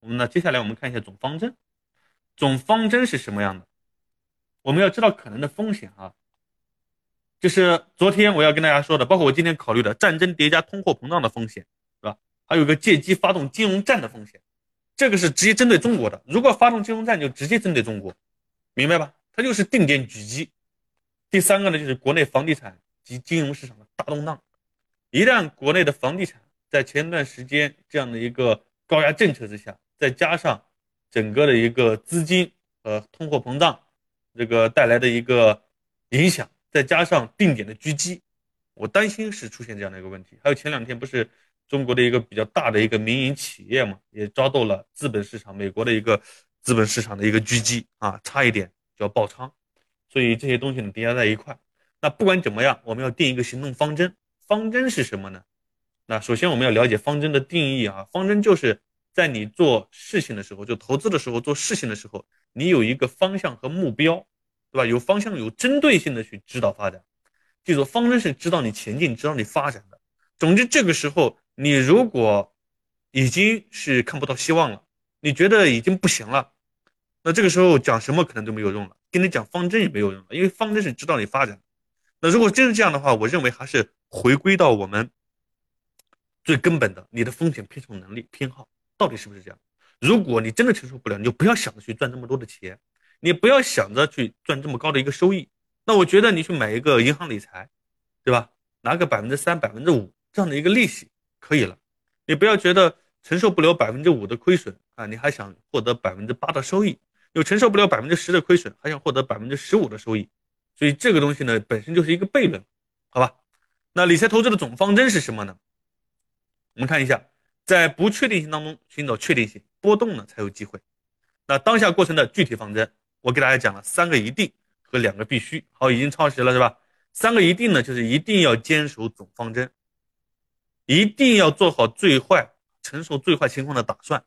我们呢，接下来我们看一下总方针。总方针是什么样的？我们要知道可能的风险啊，就是昨天我要跟大家说的，包括我今天考虑的战争叠加通货膨胀的风险，是吧？还有个借机发动金融战的风险，这个是直接针对中国的。如果发动金融战，就直接针对中国，明白吧？它就是定点狙击。第三个呢，就是国内房地产及金融市场的大动荡。一旦国内的房地产在前段时间这样的一个高压政策之下，再加上整个的一个资金和通货膨胀这个带来的一个影响，再加上定点的狙击，我担心是出现这样的一个问题。还有前两天不是中国的一个比较大的一个民营企业嘛，也遭到了资本市场美国的一个资本市场的一个狙击啊，差一点就要爆仓。所以这些东西呢叠加在一块，那不管怎么样，我们要定一个行动方针。方针是什么呢？那首先我们要了解方针的定义啊。方针就是在你做事情的时候，就投资的时候做事情的时候，你有一个方向和目标，对吧？有方向、有针对性的去指导发展。记住，方针是指导你前进、指导你发展的。总之，这个时候你如果已经是看不到希望了，你觉得已经不行了，那这个时候讲什么可能都没有用了，跟你讲方针也没有用了，因为方针是指导你发展。那如果真是这样的话，我认为还是回归到我们最根本的，你的风险偏重能力偏好到底是不是这样？如果你真的承受不了，你就不要想着去赚这么多的钱，你不要想着去赚这么高的一个收益。那我觉得你去买一个银行理财，对吧？拿个百分之三、百分之五这样的一个利息可以了。你不要觉得承受不了百分之五的亏损啊，你还想获得百分之八的收益；又承受不了百分之十的亏损，还想获得百分之十五的收益。所以这个东西呢，本身就是一个悖论，好吧？那理财投资的总方针是什么呢？我们看一下，在不确定性当中寻找确定性，波动呢才有机会。那当下过程的具体方针，我给大家讲了三个一定和两个必须。好，已经超时了是吧？三个一定呢，就是一定要坚守总方针，一定要做好最坏、承受最坏情况的打算，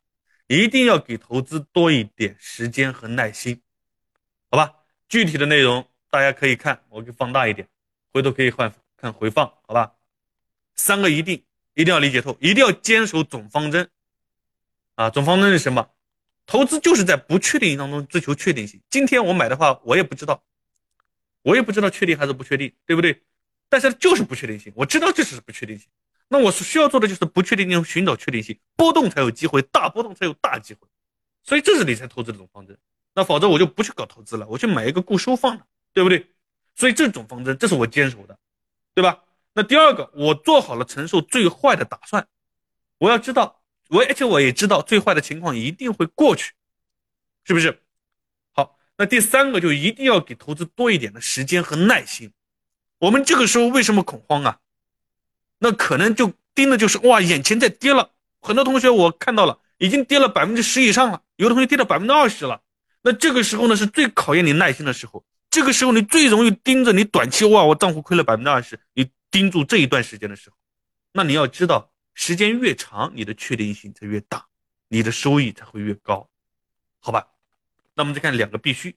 一定要给投资多一点时间和耐心，好吧？具体的内容。大家可以看，我给放大一点，回头可以换看回放，好吧？三个一定，一定要理解透，一定要坚守总方针啊！总方针是什么？投资就是在不确定性当中追求确定性。今天我买的话，我也不知道，我也不知道确定还是不确定，对不对？但是就是不确定性，我知道这是不确定性。那我需要做的就是不确定性寻找确定性，波动才有机会，大波动才有大机会。所以这是理财投资的总方针。那否则我就不去搞投资了，我去买一个固收放的。对不对？所以这种方针，这是我坚守的，对吧？那第二个，我做好了承受最坏的打算，我要知道，我而且我也知道最坏的情况一定会过去，是不是？好，那第三个就一定要给投资多一点的时间和耐心。我们这个时候为什么恐慌啊？那可能就盯的就是哇，眼前在跌了，很多同学我看到了，已经跌了百分之十以上了，有的同学跌到百分之二十了。那这个时候呢，是最考验你耐心的时候。这个时候你最容易盯着你短期哇，我账户亏了百分之二十。你盯住这一段时间的时候，那你要知道，时间越长，你的确定性才越大，你的收益才会越高，好吧？那我们再看两个必须。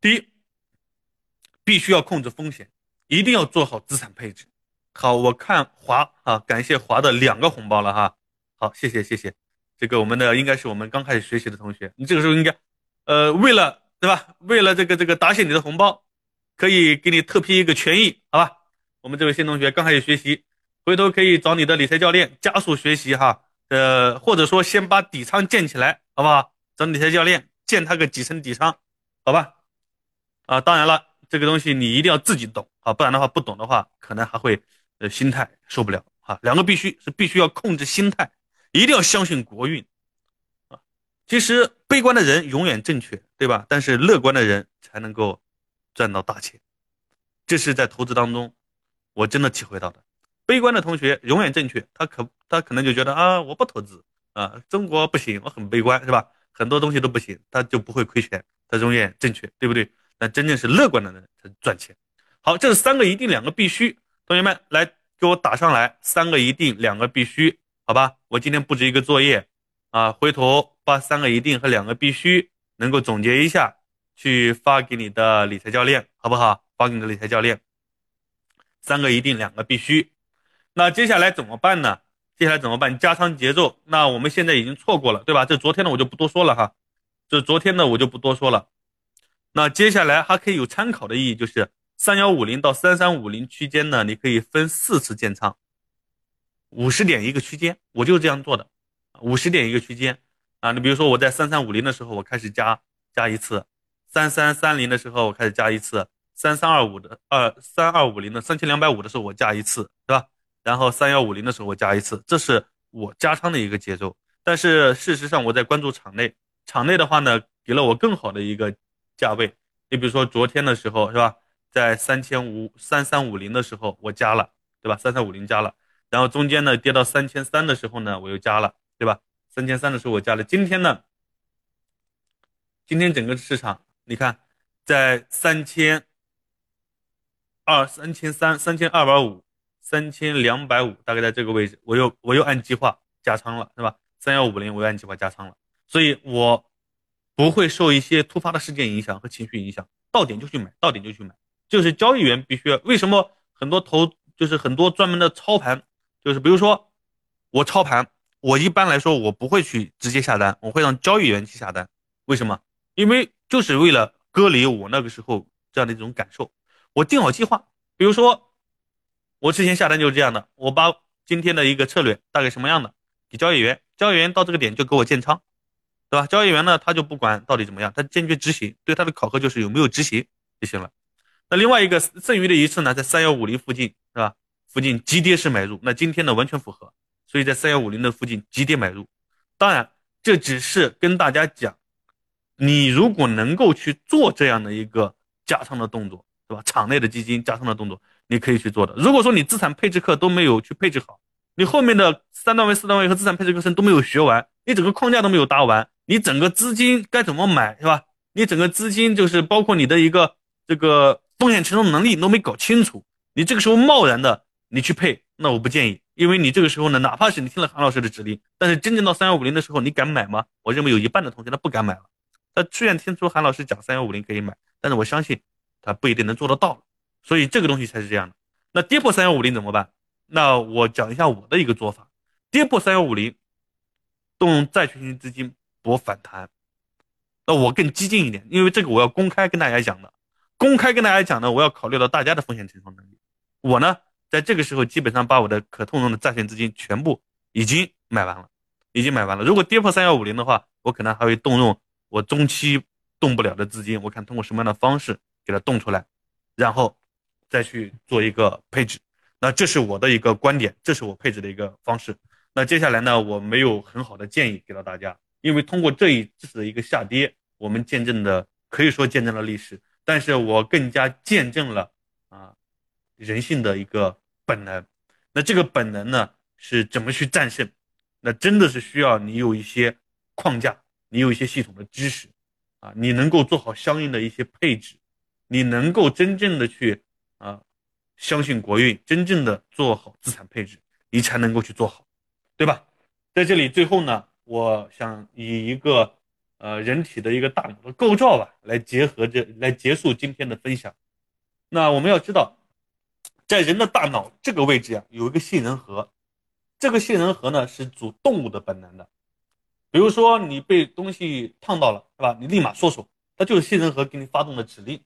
第一，必须要控制风险，一定要做好资产配置。好，我看华啊，感谢华的两个红包了哈。好，谢谢谢谢，这个我们的应该是我们刚开始学习的同学，你这个时候应该，呃，为了。对吧？为了这个这个答谢你的红包，可以给你特批一个权益，好吧？我们这位新同学刚开始学习，回头可以找你的理财教练加速学习哈。呃，或者说先把底仓建起来，好不好？找理财教练建他个几层底仓，好吧？啊，当然了，这个东西你一定要自己懂啊，不然的话不懂的话，可能还会呃心态受不了啊。两个必须是必须要控制心态，一定要相信国运啊。其实悲观的人永远正确，对吧？但是乐观的人才能够赚到大钱，这是在投资当中我真的体会到的。悲观的同学永远正确，他可他可能就觉得啊，我不投资啊，中国不行，我很悲观，是吧？很多东西都不行，他就不会亏钱，他永远正确，对不对？但真正是乐观的人才赚钱。好，这是三个一定，两个必须，同学们来给我打上来，三个一定，两个必须，好吧？我今天布置一个作业啊，回头。把三个一定和两个必须能够总结一下，去发给你的理财教练，好不好？发给你的理财教练。三个一定，两个必须。那接下来怎么办呢？接下来怎么办？加仓节奏，那我们现在已经错过了，对吧？这昨天呢我就不多说了哈，这昨天呢我就不多说了。那接下来还可以有参考的意义，就是三幺五零到三三五零区间呢，你可以分四次建仓，五十点一个区间，我就是这样做的，五十点一个区间啊。你比如说我在三三五零的时候，我开始加加一次；三三三零的时候我开始加一次；三三二五的二三二五零的三千两百五的时候我加一次，对吧？然后三幺五零的时候我加一次，这是我加仓的一个节奏。但是事实上我在关注场内，场内的话呢，给了我更好的一个价位。你比如说昨天的时候是吧，在三千五三三五零的时候我加了，对吧？三三五零加了，然后中间呢跌到三千三的时候呢我又加了，对吧？三千三的时候我加了。今天呢，今天整个市场你看在三千二、三千三、三千二百五。三千两百五，大概在这个位置，我又我又按计划加仓了，是吧？三幺五零我又按计划加仓了，所以我不会受一些突发的事件影响和情绪影响，到点就去买，到点就去买。就是交易员必须要，为什么很多投就是很多专门的操盘，就是比如说我操盘，我一般来说我不会去直接下单，我会让交易员去下单。为什么？因为就是为了隔离我那个时候这样的一种感受。我定好计划，比如说。我之前下单就是这样的，我把今天的一个策略大概什么样的给交易员，交易员到这个点就给我建仓，对吧？交易员呢，他就不管到底怎么样，他坚决执行，对他的考核就是有没有执行就行了。那另外一个剩余的一次呢，在三幺五零附近，是吧？附近急跌式买入，那今天呢完全符合，所以在三幺五零的附近急跌买入。当然，这只是跟大家讲，你如果能够去做这样的一个加仓的动作，对吧？场内的基金加仓的动作。你可以去做的。如果说你资产配置课都没有去配置好，你后面的三段位、四段位和资产配置课程都没有学完，你整个框架都没有搭完，你整个资金该怎么买，是吧？你整个资金就是包括你的一个这个风险承受能力你都没搞清楚，你这个时候贸然的你去配，那我不建议，因为你这个时候呢，哪怕是你听了韩老师的指令，但是真正到三幺五零的时候，你敢买吗？我认为有一半的同学他不敢买了。他虽然听出韩老师讲三幺五零可以买，但是我相信他不一定能做得到。所以这个东西才是这样的。那跌破三幺五零怎么办？那我讲一下我的一个做法。跌破三幺五零，动用债券型资金博反弹。那我更激进一点，因为这个我要公开跟大家讲的。公开跟大家讲呢，我要考虑到大家的风险承受能力。我呢，在这个时候基本上把我的可动用的债券资金全部已经买完了，已经买完了。如果跌破三幺五零的话，我可能还会动用我中期动不了的资金，我看通过什么样的方式给它动出来，然后。再去做一个配置，那这是我的一个观点，这是我配置的一个方式。那接下来呢，我没有很好的建议给到大家，因为通过这一次的一个下跌，我们见证的可以说见证了历史，但是我更加见证了啊人性的一个本能。那这个本能呢，是怎么去战胜？那真的是需要你有一些框架，你有一些系统的知识啊，你能够做好相应的一些配置，你能够真正的去。啊，相信国运，真正的做好资产配置，你才能够去做好，对吧？在这里最后呢，我想以一个呃人体的一个大脑的构造吧，来结合这来结束今天的分享。那我们要知道，在人的大脑这个位置呀，有一个杏仁核，这个杏仁核呢是主动物的本能的。比如说你被东西烫到了，是吧？你立马缩手，它就是杏仁核给你发动的指令。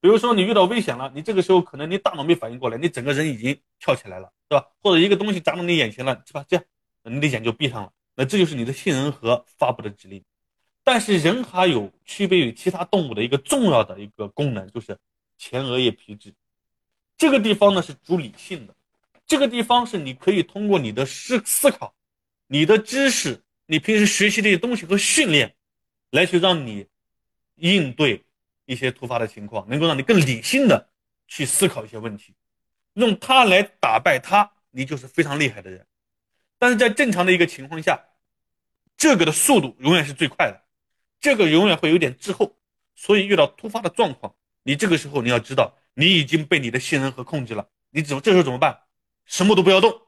比如说你遇到危险了，你这个时候可能你大脑没反应过来，你整个人已经跳起来了，是吧？或者一个东西砸到你眼前了，是吧？这样你的眼就闭上了，那这就是你的杏仁核发布的指令。但是人还有区别于其他动物的一个重要的一个功能，就是前额叶皮质。这个地方呢是主理性的，这个地方是你可以通过你的思思考、你的知识、你平时学习这些东西和训练，来去让你应对。一些突发的情况，能够让你更理性的去思考一些问题，用它来打败它，你就是非常厉害的人。但是在正常的一个情况下，这个的速度永远是最快的，这个永远会有点滞后。所以遇到突发的状况，你这个时候你要知道，你已经被你的信任和控制了。你怎么这时候怎么办？什么都不要动，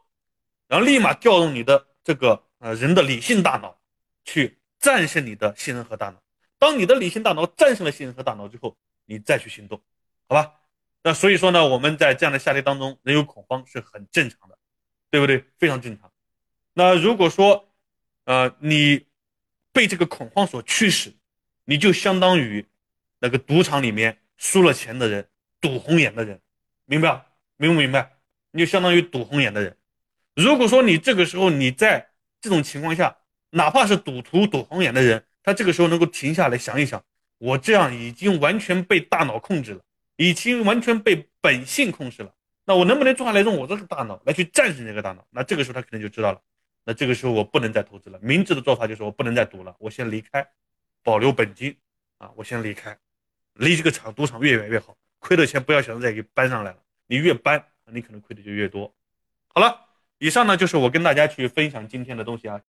然后立马调动你的这个呃人的理性大脑，去战胜你的信任和大脑。当你的理性大脑战胜了杏仁核大脑之后，你再去行动，好吧？那所以说呢，我们在这样的下跌当中，人有恐慌是很正常的，对不对？非常正常。那如果说，呃，你被这个恐慌所驱使，你就相当于那个赌场里面输了钱的人，赌红眼的人，明白？明不明白？你就相当于赌红眼的人。如果说你这个时候你在这种情况下，哪怕是赌徒赌红眼的人，他这个时候能够停下来想一想，我这样已经完全被大脑控制了，已经完全被本性控制了。那我能不能坐下来用我这个大脑来去战胜这个大脑？那这个时候他可能就知道了。那这个时候我不能再投资了，明智的做法就是我不能再赌了，我先离开，保留本金啊，我先离开，离这个场赌场越远越好，亏的钱不要想着再给搬上来了，你越搬，你可能亏的就越多。好了，以上呢就是我跟大家去分享今天的东西啊。